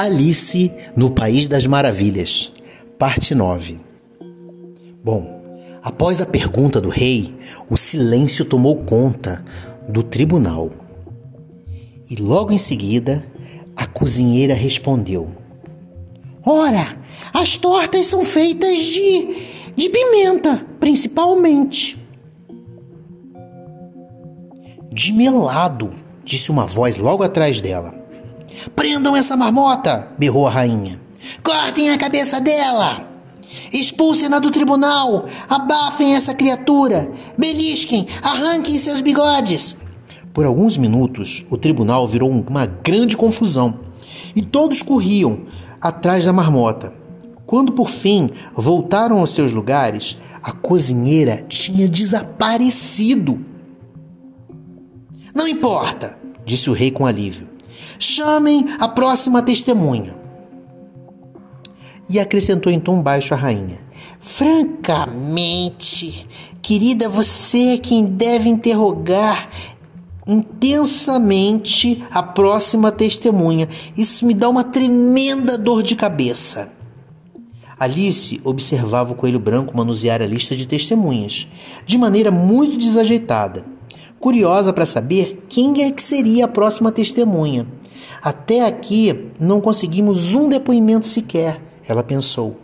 Alice no País das Maravilhas, parte 9. Bom, após a pergunta do rei, o silêncio tomou conta do tribunal. E logo em seguida, a cozinheira respondeu: Ora, as tortas são feitas de, de pimenta, principalmente. De melado, disse uma voz logo atrás dela. Prendam essa marmota! berrou a rainha. Cortem a cabeça dela! Expulsem-na do tribunal! Abafem essa criatura! Belisquem! Arranquem seus bigodes! Por alguns minutos, o tribunal virou uma grande confusão e todos corriam atrás da marmota. Quando por fim voltaram aos seus lugares, a cozinheira tinha desaparecido. Não importa, disse o rei com alívio. Chamem a próxima testemunha. E acrescentou em tom baixo a rainha: Francamente, querida, você é quem deve interrogar intensamente a próxima testemunha. Isso me dá uma tremenda dor de cabeça. Alice observava o coelho branco manusear a lista de testemunhas, de maneira muito desajeitada, curiosa para saber quem é que seria a próxima testemunha. Até aqui não conseguimos um depoimento sequer, ela pensou.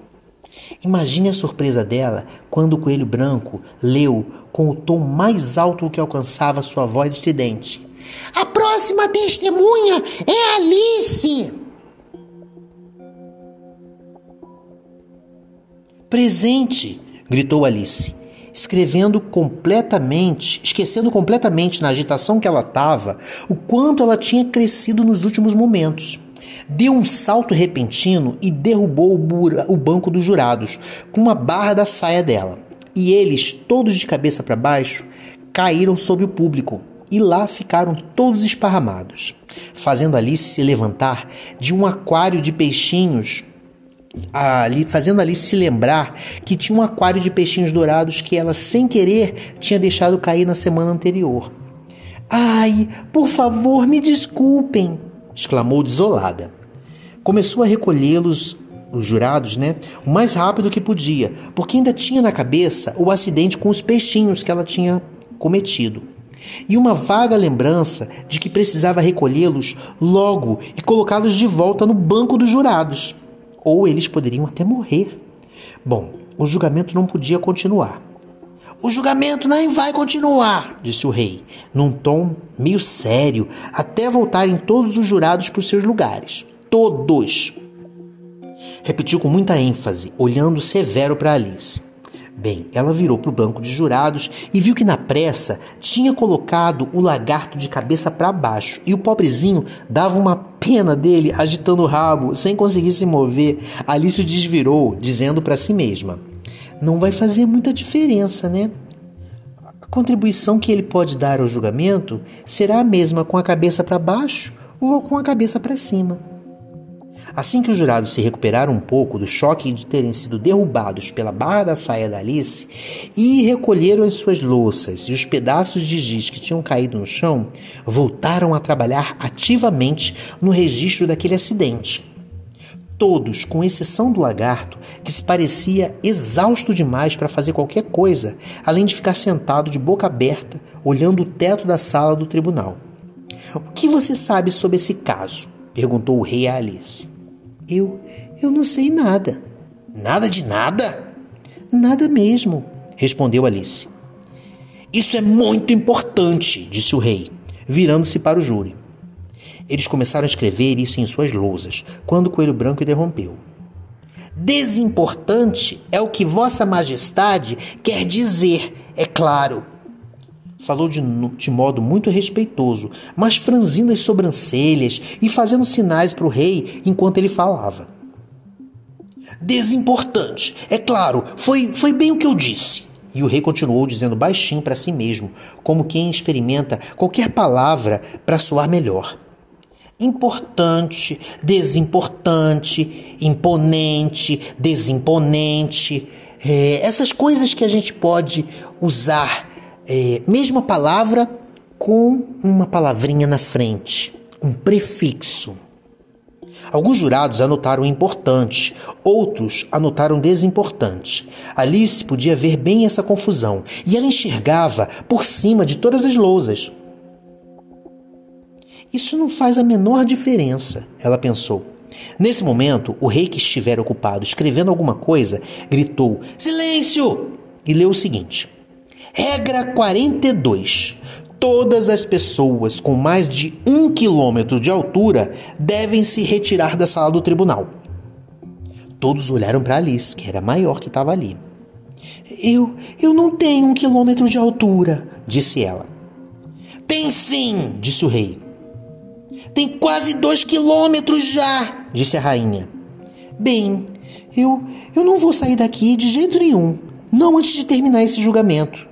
Imagine a surpresa dela quando o coelho branco leu com o tom mais alto que alcançava sua voz estridente. A próxima testemunha é Alice! Presente! gritou Alice, escrevendo completamente, esquecendo completamente na agitação que ela estava, o quanto ela tinha crescido nos últimos momentos. Deu um salto repentino e derrubou o, o banco dos jurados com uma barra da saia dela. E eles, todos de cabeça para baixo, caíram sobre o público e lá ficaram todos esparramados, fazendo Alice se levantar de um aquário de peixinhos ali fazendo ali se lembrar que tinha um aquário de peixinhos dourados que ela sem querer tinha deixado cair na semana anterior. Ai, por favor, me desculpem, exclamou desolada. Começou a recolhê-los, os jurados, né, o mais rápido que podia, porque ainda tinha na cabeça o acidente com os peixinhos que ela tinha cometido. E uma vaga lembrança de que precisava recolhê-los logo e colocá-los de volta no banco dos jurados, ou eles poderiam até morrer. Bom, o julgamento não podia continuar. O julgamento nem vai continuar, disse o rei, num tom meio sério, até voltarem todos os jurados para os seus lugares. Todos! Repetiu com muita ênfase, olhando severo para Alice. Bem, ela virou para o banco de jurados e viu que na pressa tinha colocado o lagarto de cabeça para baixo e o pobrezinho dava uma pena dele agitando o rabo sem conseguir se mover. Alice o desvirou, dizendo para si mesma: não vai fazer muita diferença, né? A contribuição que ele pode dar ao julgamento será a mesma com a cabeça para baixo ou com a cabeça para cima. Assim que os jurados se recuperaram um pouco do choque de terem sido derrubados pela barra da saia da Alice e recolheram as suas louças e os pedaços de giz que tinham caído no chão, voltaram a trabalhar ativamente no registro daquele acidente. Todos, com exceção do lagarto, que se parecia exausto demais para fazer qualquer coisa, além de ficar sentado de boca aberta, olhando o teto da sala do tribunal. O que você sabe sobre esse caso? perguntou o rei a Alice. Eu. eu não sei nada. Nada de nada? Nada mesmo, respondeu Alice. Isso é muito importante, disse o rei, virando-se para o júri. Eles começaram a escrever isso em suas lousas, quando o coelho branco interrompeu. Desimportante é o que Vossa Majestade quer dizer, é claro. Falou de, de modo muito respeitoso, mas franzindo as sobrancelhas e fazendo sinais para o rei enquanto ele falava. Desimportante, é claro, foi, foi bem o que eu disse. E o rei continuou dizendo baixinho para si mesmo, como quem experimenta qualquer palavra para soar melhor importante, desimportante, imponente, desimponente. É, essas coisas que a gente pode usar, é, mesma palavra com uma palavrinha na frente, um prefixo. Alguns jurados anotaram importante, outros anotaram desimportante. Alice podia ver bem essa confusão e ela enxergava por cima de todas as lousas. Isso não faz a menor diferença, ela pensou. Nesse momento, o rei que estivera ocupado escrevendo alguma coisa gritou: Silêncio! e leu o seguinte: Regra 42. Todas as pessoas com mais de um quilômetro de altura devem se retirar da sala do tribunal. Todos olharam para Alice, que era maior que estava ali. Eu, eu não tenho um quilômetro de altura, disse ela. Tem sim, disse o rei. Tem quase dois quilômetros já, disse a rainha. Bem, eu, eu não vou sair daqui de jeito nenhum, não antes de terminar esse julgamento.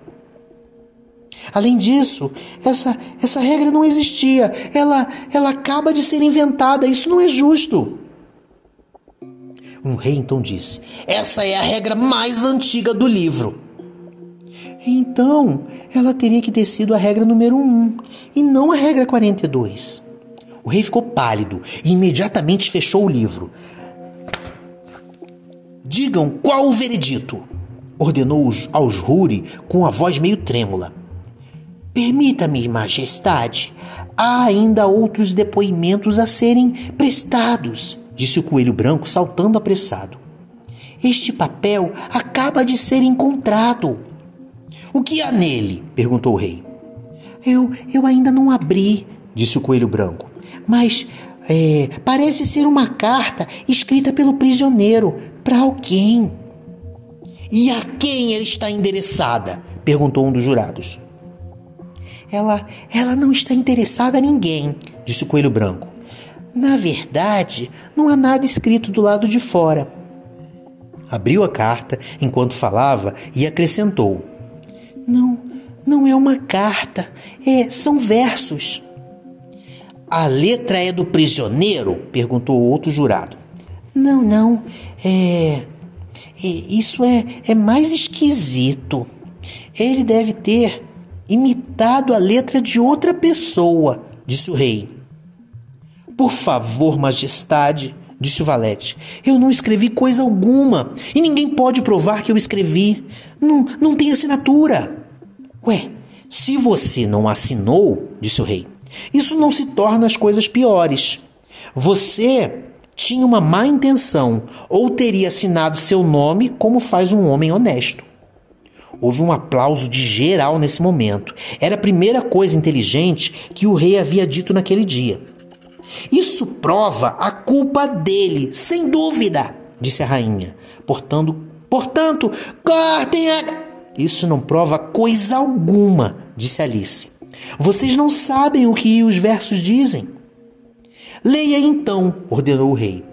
Além disso, essa, essa regra não existia. Ela, ela acaba de ser inventada. Isso não é justo. Um rei então disse: Essa é a regra mais antiga do livro. Então, ela teria que ter sido a regra número 1 e não a regra 42. O rei ficou pálido e imediatamente fechou o livro. Digam qual o veredito, ordenou aos Ruri com a voz meio trêmula. Permita-me, Majestade, há ainda outros depoimentos a serem prestados, disse o coelho branco, saltando apressado. Este papel acaba de ser encontrado. O que há nele? perguntou o rei. Eu, eu ainda não abri, disse o coelho branco, mas é, parece ser uma carta escrita pelo prisioneiro para alguém. E a quem ela está endereçada? perguntou um dos jurados. Ela, ela não está interessada a ninguém, disse o coelho branco. Na verdade, não há nada escrito do lado de fora. Abriu a carta enquanto falava e acrescentou: Não, não é uma carta, é, são versos. A letra é do prisioneiro? perguntou outro jurado. Não, não, é. é isso é, é mais esquisito. Ele deve ter imitado a letra de outra pessoa, disse o rei. Por favor, majestade, disse o valete, eu não escrevi coisa alguma e ninguém pode provar que eu escrevi. Não, não tem assinatura. Ué, se você não assinou, disse o rei, isso não se torna as coisas piores. Você tinha uma má intenção ou teria assinado seu nome como faz um homem honesto. Houve um aplauso de geral nesse momento. Era a primeira coisa inteligente que o rei havia dito naquele dia. Isso prova a culpa dele, sem dúvida, disse a rainha. Portanto, portanto, cortem a. Isso não prova coisa alguma, disse Alice. Vocês não sabem o que os versos dizem. Leia então, ordenou o rei.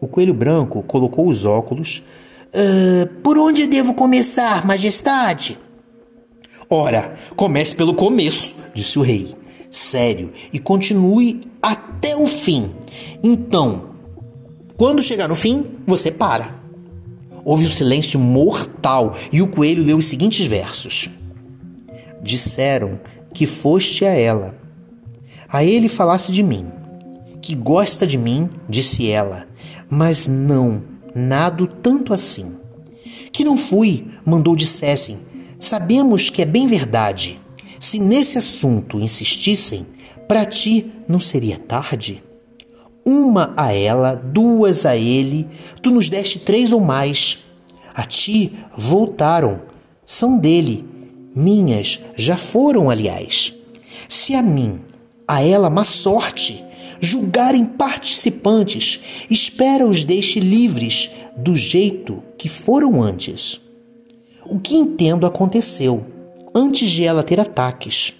O coelho branco colocou os óculos, Uh, por onde devo começar, majestade? Ora, comece pelo começo, disse o rei, sério, e continue até o fim. Então, quando chegar no fim, você para. Houve um silêncio mortal e o coelho leu os seguintes versos: Disseram que foste a ela. A ele falasse de mim. Que gosta de mim, disse ela, mas não nado tanto assim. Que não fui, mandou dissessem, sabemos que é bem verdade. Se nesse assunto insistissem, para ti não seria tarde? Uma a ela, duas a ele, tu nos deste três ou mais. A ti voltaram, são dele, minhas já foram, aliás. Se a mim, a ela má sorte, julgarem participantes, espera os deixe livres do jeito que foram antes. O que entendo aconteceu antes de ela ter ataques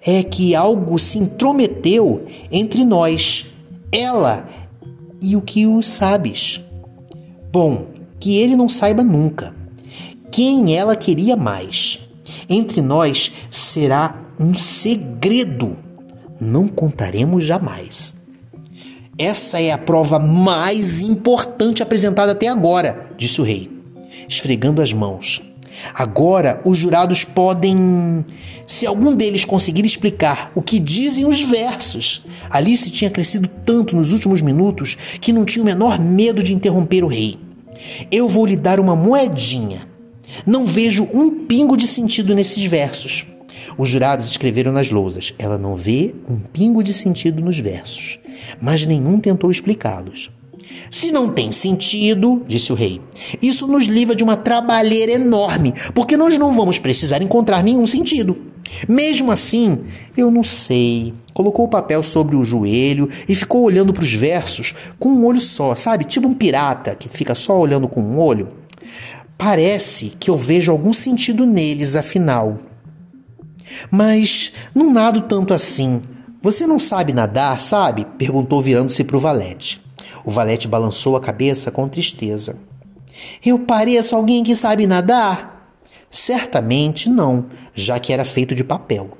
é que algo se intrometeu entre nós, ela e o que o sabes. Bom, que ele não saiba nunca. Quem ela queria mais. Entre nós será um segredo não contaremos jamais. Essa é a prova mais importante apresentada até agora, disse o rei, esfregando as mãos. Agora os jurados podem. Se algum deles conseguir explicar o que dizem os versos. Alice tinha crescido tanto nos últimos minutos que não tinha o menor medo de interromper o rei. Eu vou lhe dar uma moedinha. Não vejo um pingo de sentido nesses versos. Os jurados escreveram nas lousas. Ela não vê um pingo de sentido nos versos, mas nenhum tentou explicá-los. Se não tem sentido, disse o rei, isso nos livra de uma trabalheira enorme, porque nós não vamos precisar encontrar nenhum sentido. Mesmo assim, eu não sei. Colocou o papel sobre o joelho e ficou olhando para os versos com um olho só, sabe? Tipo um pirata que fica só olhando com um olho. Parece que eu vejo algum sentido neles, afinal. Mas não nado tanto assim. Você não sabe nadar, sabe? perguntou virando-se para o valete. O valete balançou a cabeça com tristeza. Eu pareço alguém que sabe nadar? Certamente não, já que era feito de papel.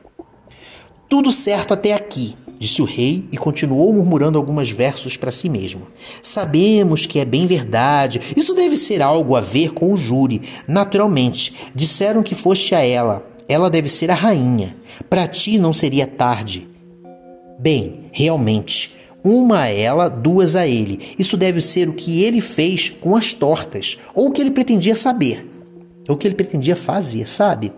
Tudo certo até aqui, disse o rei e continuou murmurando alguns versos para si mesmo. Sabemos que é bem verdade. Isso deve ser algo a ver com o júri. Naturalmente, disseram que foste a ela. Ela deve ser a rainha. Para ti não seria tarde. Bem, realmente, uma a ela, duas a ele. Isso deve ser o que ele fez com as tortas, ou o que ele pretendia saber, ou o que ele pretendia fazer, sabe?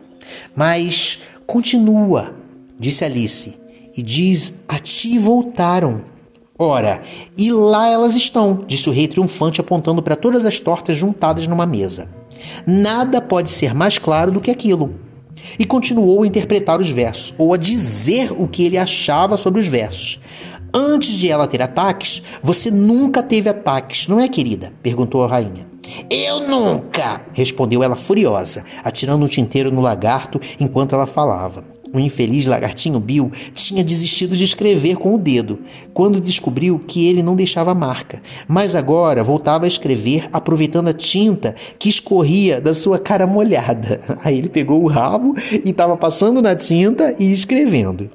Mas continua, disse Alice, e diz: A ti voltaram. Ora, e lá elas estão, disse o rei triunfante, apontando para todas as tortas juntadas numa mesa. Nada pode ser mais claro do que aquilo. E continuou a interpretar os versos, ou a dizer o que ele achava sobre os versos. Antes de ela ter ataques, você nunca teve ataques, não é, querida? perguntou a rainha. Eu nunca! respondeu ela furiosa, atirando um tinteiro no lagarto enquanto ela falava. O infeliz lagartinho Bill tinha desistido de escrever com o dedo, quando descobriu que ele não deixava marca, mas agora voltava a escrever aproveitando a tinta que escorria da sua cara molhada. Aí ele pegou o rabo e estava passando na tinta e escrevendo.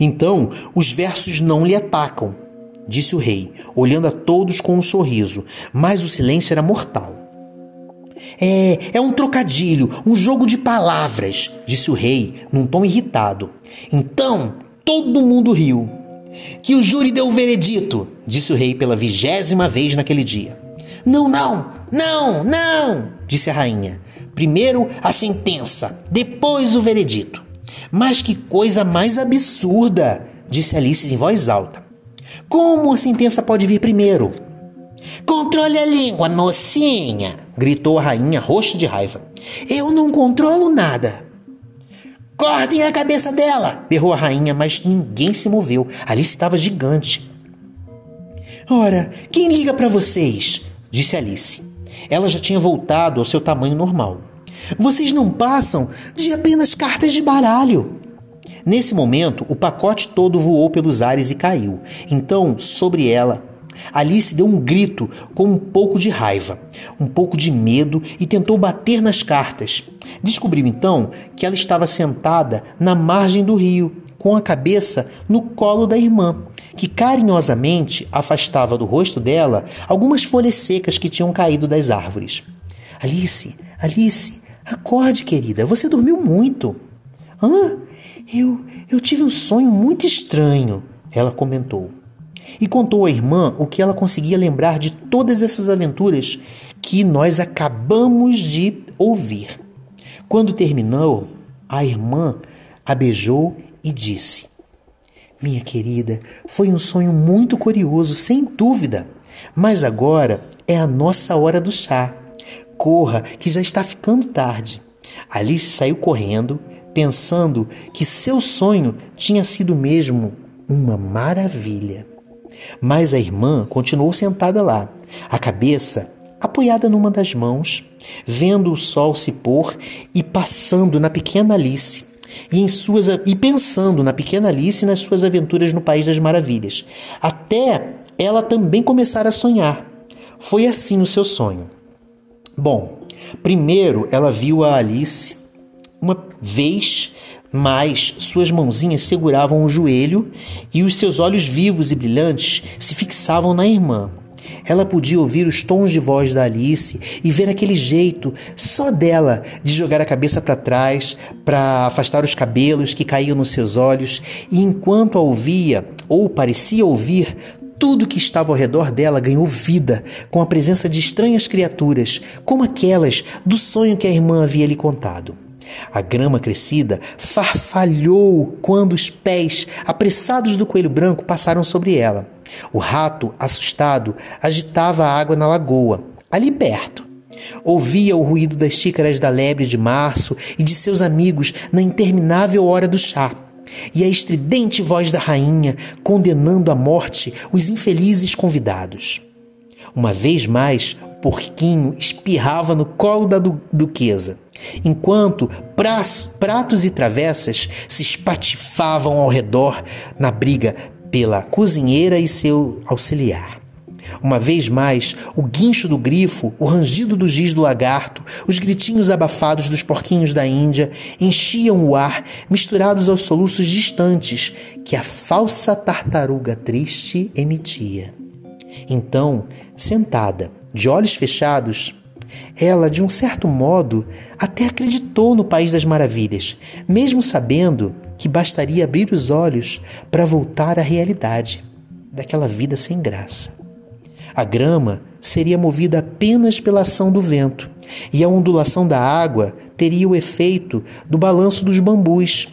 Então os versos não lhe atacam, disse o rei, olhando a todos com um sorriso, mas o silêncio era mortal. É, é um trocadilho, um jogo de palavras, disse o rei, num tom irritado. Então todo mundo riu. Que o júri deu o veredito, disse o rei pela vigésima vez naquele dia. Não, não, não, não, disse a rainha. Primeiro a sentença, depois o veredito. Mas que coisa mais absurda! disse Alice em voz alta. Como a sentença pode vir primeiro? Controle a língua, mocinha! gritou a rainha, roxa de raiva. Eu não controlo nada. Cortem a cabeça dela! berrou a rainha, mas ninguém se moveu. Alice estava gigante. Ora, quem liga para vocês? disse Alice. Ela já tinha voltado ao seu tamanho normal. Vocês não passam de apenas cartas de baralho. Nesse momento, o pacote todo voou pelos ares e caiu. Então, sobre ela, Alice deu um grito com um pouco de raiva, um pouco de medo e tentou bater nas cartas. Descobriu então que ela estava sentada na margem do rio, com a cabeça no colo da irmã, que carinhosamente afastava do rosto dela algumas folhas secas que tinham caído das árvores. Alice, Alice, Acorde, querida, você dormiu muito. Hã? Eu, eu tive um sonho muito estranho, ela comentou. E contou à irmã o que ela conseguia lembrar de todas essas aventuras que nós acabamos de ouvir. Quando terminou, a irmã a beijou e disse: Minha querida, foi um sonho muito curioso, sem dúvida, mas agora é a nossa hora do chá. Corra, que já está ficando tarde. Alice saiu correndo, pensando que seu sonho tinha sido mesmo uma maravilha. Mas a irmã continuou sentada lá, a cabeça apoiada numa das mãos, vendo o sol se pôr e passando na pequena Alice. E, em suas, e pensando na pequena Alice e nas suas aventuras no País das Maravilhas, até ela também começar a sonhar. Foi assim o seu sonho. Bom, primeiro ela viu a Alice uma vez, mas suas mãozinhas seguravam o joelho e os seus olhos vivos e brilhantes se fixavam na irmã. Ela podia ouvir os tons de voz da Alice e ver aquele jeito só dela de jogar a cabeça para trás para afastar os cabelos que caíam nos seus olhos, e enquanto a ouvia, ou parecia ouvir, tudo que estava ao redor dela ganhou vida com a presença de estranhas criaturas, como aquelas do sonho que a irmã havia lhe contado. A grama crescida farfalhou quando os pés apressados do coelho branco passaram sobre ela. O rato, assustado, agitava a água na lagoa, ali perto. Ouvia o ruído das xícaras da lebre de março e de seus amigos na interminável hora do chá e a estridente voz da rainha condenando à morte os infelizes convidados. Uma vez mais, porquinho espirrava no colo da du duquesa, enquanto pratos e travessas se espatifavam ao redor na briga pela cozinheira e seu auxiliar. Uma vez mais, o guincho do grifo, o rangido do giz do lagarto, os gritinhos abafados dos porquinhos da Índia enchiam o ar, misturados aos soluços distantes que a falsa tartaruga triste emitia. Então, sentada, de olhos fechados, ela, de um certo modo, até acreditou no País das Maravilhas, mesmo sabendo que bastaria abrir os olhos para voltar à realidade daquela vida sem graça. A grama seria movida apenas pela ação do vento, e a ondulação da água teria o efeito do balanço dos bambus.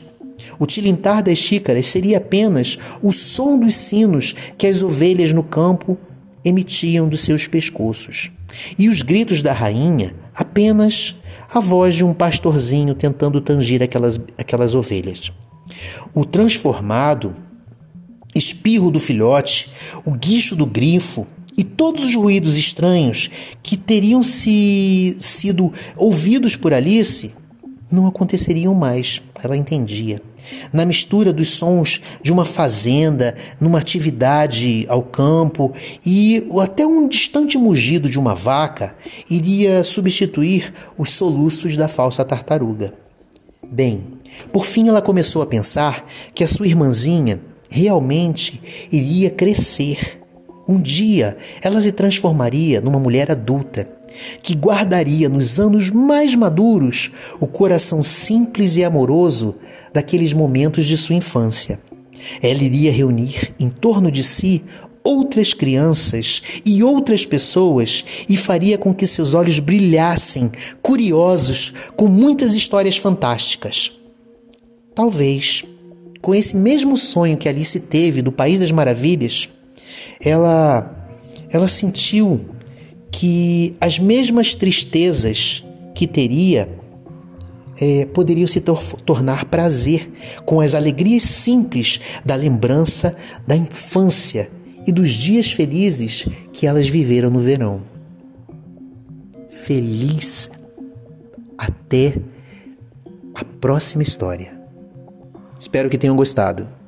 O tilintar das xícaras seria apenas o som dos sinos que as ovelhas no campo emitiam dos seus pescoços. E os gritos da rainha apenas a voz de um pastorzinho tentando tangir aquelas, aquelas ovelhas. O transformado, espirro do filhote, o guicho do grifo, e todos os ruídos estranhos que teriam se sido ouvidos por Alice não aconteceriam mais, ela entendia. Na mistura dos sons de uma fazenda, numa atividade ao campo e até um distante mugido de uma vaca iria substituir os soluços da falsa tartaruga. Bem, por fim ela começou a pensar que a sua irmãzinha realmente iria crescer um dia ela se transformaria numa mulher adulta, que guardaria nos anos mais maduros o coração simples e amoroso daqueles momentos de sua infância. Ela iria reunir em torno de si outras crianças e outras pessoas e faria com que seus olhos brilhassem, curiosos, com muitas histórias fantásticas. Talvez, com esse mesmo sonho que Alice teve do País das Maravilhas, ela, ela sentiu que as mesmas tristezas que teria é, poderiam se tor tornar prazer com as alegrias simples da lembrança da infância e dos dias felizes que elas viveram no verão. Feliz até a próxima história. Espero que tenham gostado.